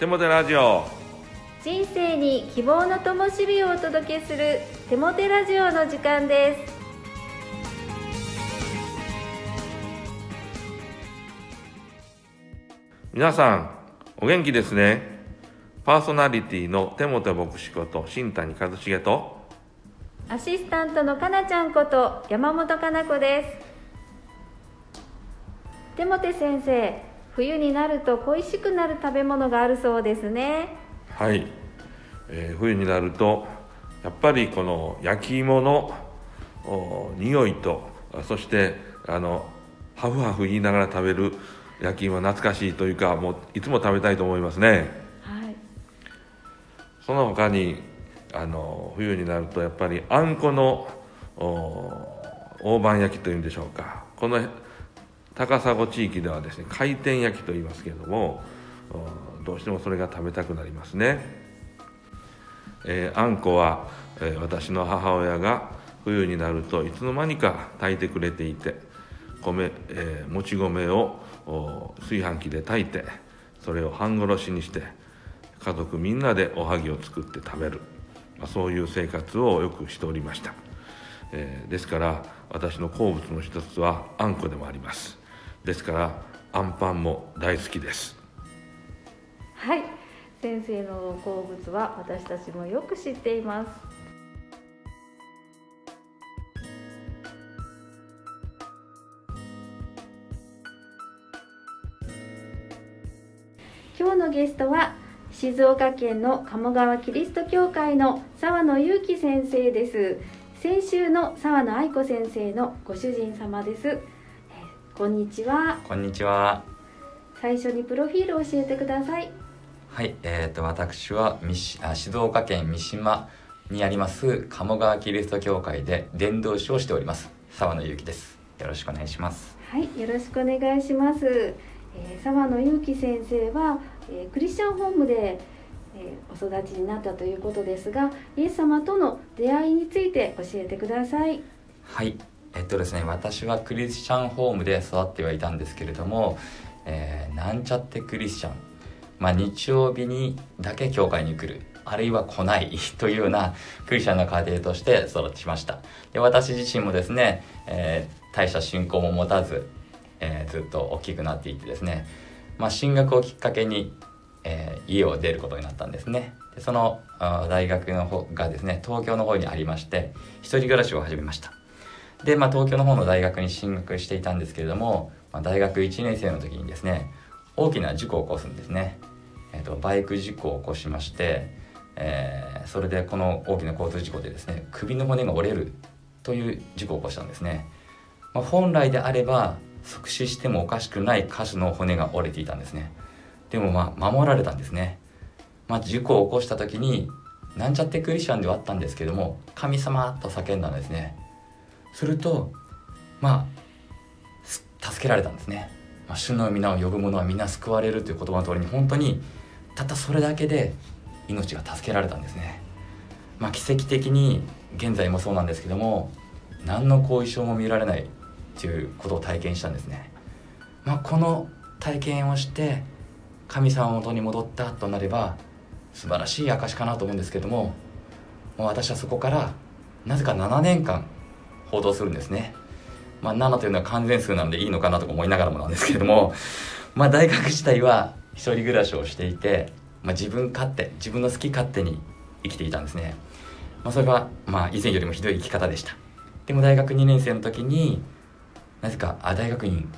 手もてラジオ。人生に希望の灯火をお届けする手もてラジオの時間です。皆さんお元気ですね。パーソナリティの手もて牧師こと新谷和重とアシスタントのかなちゃんこと山本かな子です。手もて先生冬になると恋しくなる食べ物があるそうですね。はい、えー冬になるとやっぱりこの焼き芋のお匂いとあそしてあのハフハフ言いながら食べる焼き芋懐かしいというかもういつも食べたいと思いますね。はい。その他にあの冬になるとやっぱりあんこのお大判焼きというんでしょうか。この高砂地域ではですね回転焼きと言いますけれどもどうしてもそれが食べたくなりますね、えーあんこは、えー私の母親が冬になるといつの間にか炊いてくれていて米、えーもち米を炊飯器で炊いてそれを半殺しにして家族みんなでおはぎを作って食べる、まあ、そういう生活をよくしておりました、えーですから私の好物の一つはあんこでもあります。ですからあんパンも大好きです。はい。先生の好物は私たちもよく知っています。今日のゲストは静岡県の鴨川キリスト教会の沢野裕樹先生です。先週の沢野愛子先生のご主人様です。こんにちはこんにちは。最初にプロフィールを教えてくださいはい、えっ、と私は三しあ静岡県三島にあります鴨川キリスト教会で伝道師をしております沢野裕樹です。よろしくお願いします。はい、よろしくお願いします。えー、沢野裕樹先生は、えークリスチャンホームで、えーお育ちになったということですが、イエス様との出会いについて教えてください。はい、えっとですね私はクリスチャンホームで育ってはいたんですけれども、えーなんちゃってクリスチャン。まあ日曜日にだけ教会に来る。あるいは来ない というようなクリスチャンの家庭として育ちました。で私自身もですね、えー大した信仰も持たず、えーずっと大きくなっていってですね、まあ、進学をきっかけに、えー家を出ることになったんですねでその大学の方がですね東京の方にありまして一人暮らしを始めましたで、まあ、東京の方の大学に進学していたんですけれども、まあ、大学1年生の時にですね大きな事故を起こすんですね、えー、とバイク事故を起こしまして、えーそれでこの大きな交通事故でですね首の骨が折れるという事故を起こしたんですね、まあ、本来であれば即死してもおかしくない箇所の骨が折れていたんですね。でもまあ守られたんですね、まあ、事故を起こした時になんちゃってクリスチャンではあったんですけども神様と叫んだんですね。するとまあ助けられたんですね、まあ、主の皆を呼ぶ者は皆救われるという言葉の通りに本当にたったそれだけで命が助けられたんですね。まあ奇跡的に現在もそうなんですけども何の後遺症も見られないということを体験したんですね。まあ、この体験をして神様の元に戻ったとなれば素晴らしい証かなと思うんですけどももう私はそこからなぜか7年間報道するんですね、まあ、7というのは完全数なのでいいのかなとか思いながらもなんですけれども、まあ、大学自体は一人暮らしをしていて、まあ、自分勝手自分の好き勝手に生きていたんですね、まあ、それはまあ以前よりもひどい生き方でした。でも大学2年生の時になぜかあ大学院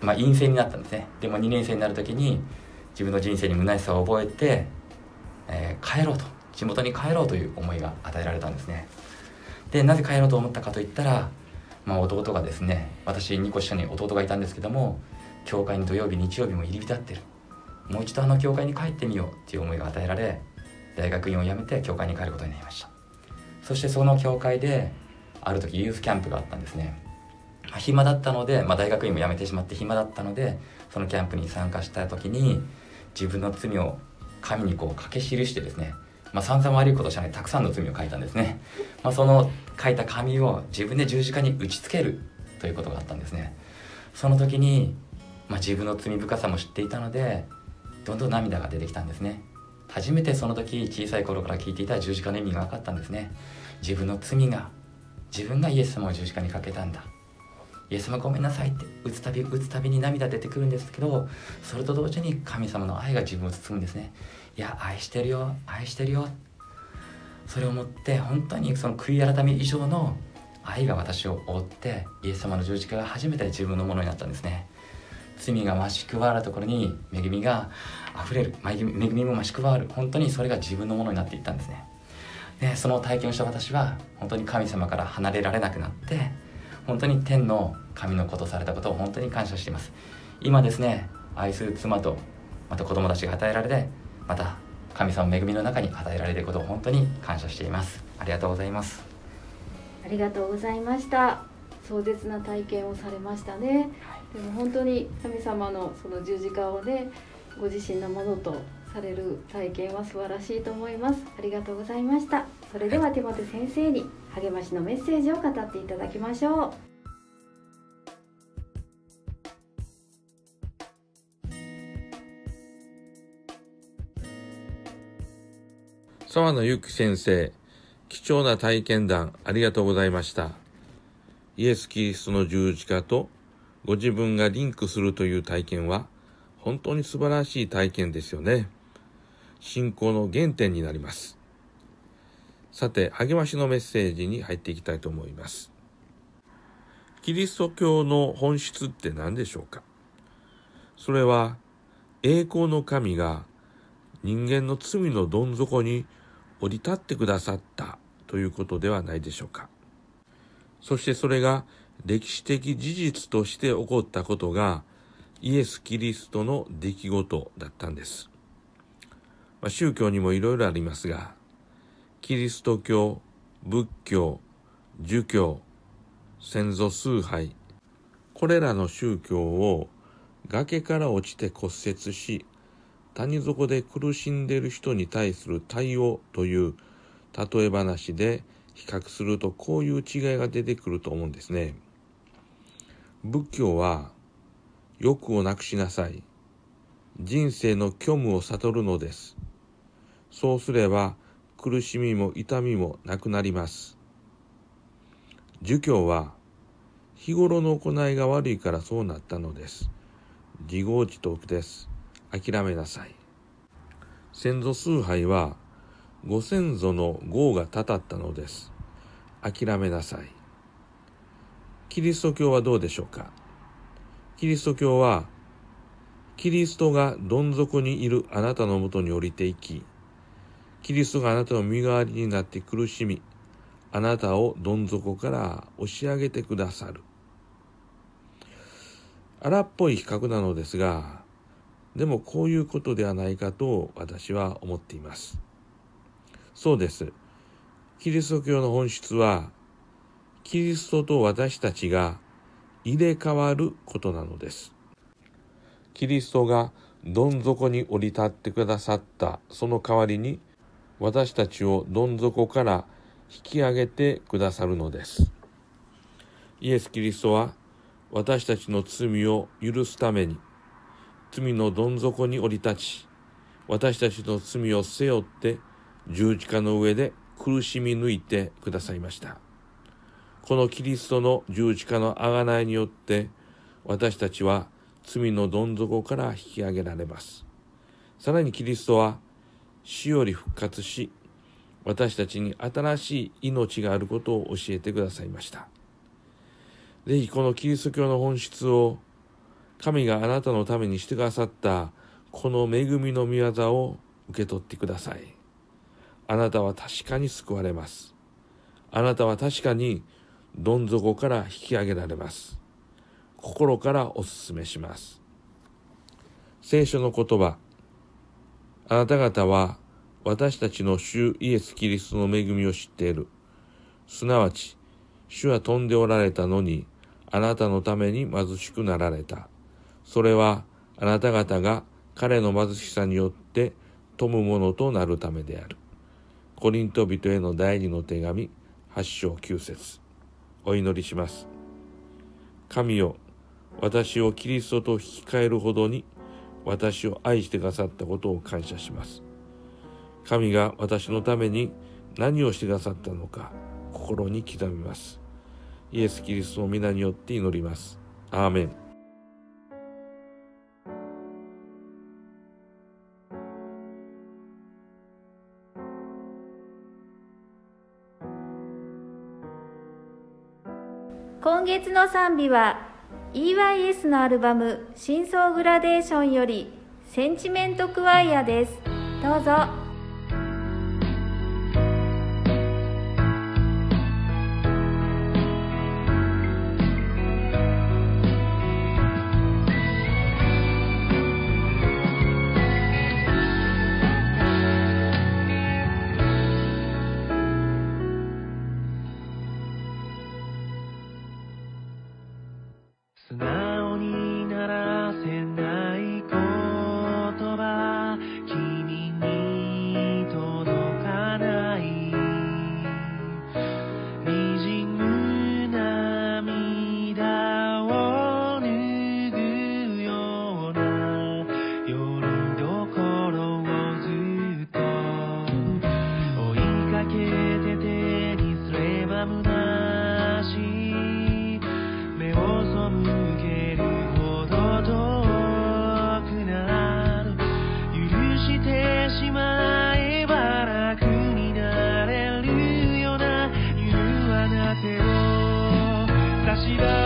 まあ、陰性になったんですね。でも2年生になる時に自分の人生に虚しさを覚えて、えー帰ろうと地元に帰ろうという思いが与えられたんですね。でなぜ帰ろうと思ったかといったら、まあ、弟がですね私2個下に弟がいたんですけども教会に土曜日日曜日も入り浸ってる。もう一度あの教会に帰ってみようっていう思いが与えられ大学院を辞めて教会に帰ることになりました。そしてその教会である時ユースキャンプがあったんですね。まあ暇だったので、まあ、大学院も辞めてしまって暇だったのでそのキャンプに参加した時に自分の罪を紙にこう書き記してですね、まあ、散々悪いことをしないたくさんの罪を書いたんですね、まあ、その書いた紙を自分で十字架に打ち付けるということがあったんですね。その時に、まあ、自分の罪深さも知っていたのでどんどん涙が出てきたんですね。初めてその時小さい頃から聞いていた十字架の意味が分かったんですね。自分の罪が自分がイエス様を十字架にかけたんだ。イエス様ごめんなさいって打つたび打つたびに涙出てくるんですけどそれと同時に神様の愛が自分を包むんですね。いや愛してるよ。愛してるよ。それをもって本当にその悔い改め以上の愛が私を覆ってイエス様の十字架が初めて自分のものになったんですね。罪が増し加わるところに恵みが溢れる。恵みも増し加わる。本当にそれが自分のものになっていったんですね。でその体験をした私は本当に神様から離れられなくなって本当に天の神のことされたことを本当に感謝しています。今ですね愛する妻とまた子供たちが与えられてまた神様の恵みの中に与えられることを本当に感謝しています。ありがとうございます。ありがとうございました。壮絶な体験をされましたね、でも本当に神様のその十字架をねご自身のものとされる体験は素晴らしいと思います。ありがとうございました。それでは手元先生に励ましのメッセージを語っていただきましょう沢野由紀先生、貴重な体験談ありがとうございました。イエス・キリストの十字架とご自分がリンクするという体験は本当に素晴らしい体験ですよね。信仰の原点になります。さて、励ましのメッセージに入っていきたいと思います。キリスト教の本質って何でしょうか？それは栄光の神が人間の罪のどん底に降り立ってくださったということではないでしょうか。そしてそれが歴史的事実として起こったことがイエス・キリストの出来事だったんです。まあ、宗教にもいろいろありますが、キリスト教、仏教、儒教、先祖崇拝、これらの宗教を崖から落ちて骨折し、谷底で苦しんでいる人に対する対応という例え話で比較するとこういう違いが出てくると思うんですね。仏教は欲をなくしなさい。人生の虚無を悟るのです。そうすれば苦しみも痛みもなくなります。儒教は日頃の行いが悪いからそうなったのです。自業自得です。諦めなさい。先祖崇拝はご先祖の業がたたったのです。諦めなさい。キリスト教はどうでしょうか？キリスト教は、キリストがどん底にいるあなたのもとに降りていき、キリストがあなたの身代わりになって苦しみ、あなたをどん底から押し上げてくださる。荒っぽい比較なのですが、でもこういうことではないかと私は思っています。そうです。キリスト教の本質は、キリストと私たちが入れ替わることなのです。キリストがどん底に降り立ってくださったその代わりに私たちをどん底から引き上げてくださるのです。イエス・キリストは私たちの罪を許すために罪のどん底に降り立ち私たちの罪を背負って十字架の上で苦しみ抜いてくださいました。このキリストの十字架の贖いによって私たちは罪のどん底から引き上げられます。さらにキリストは死より復活し私たちに新しい命があることを教えてくださいました。ぜひこのキリスト教の本質を神があなたのためにしてくださったこの恵みの御業を受け取ってください。あなたは確かに救われます。あなたは確かにどん底から引き上げられます。心からお勧めします。聖書の言葉、あなた方は私たちの主イエス・キリストの恵みを知っている。すなわち、主は飛んでおられたのに、あなたのために貧しくなられた。それはあなた方が彼の貧しさによって富むものとなるためである。コリント人への第二の手紙、8章9節お祈りします。神よ、私をキリストと引き換えるほどに私を愛してくださったことを感謝します。神が私のために何をしてくださったのか心に刻みます。イエス・キリストの皆によって祈ります。アーメン。今月の賛美は EYS のアルバム「深層グラデーション」より「センチメント・クワイア」です。どうぞ。ciudad.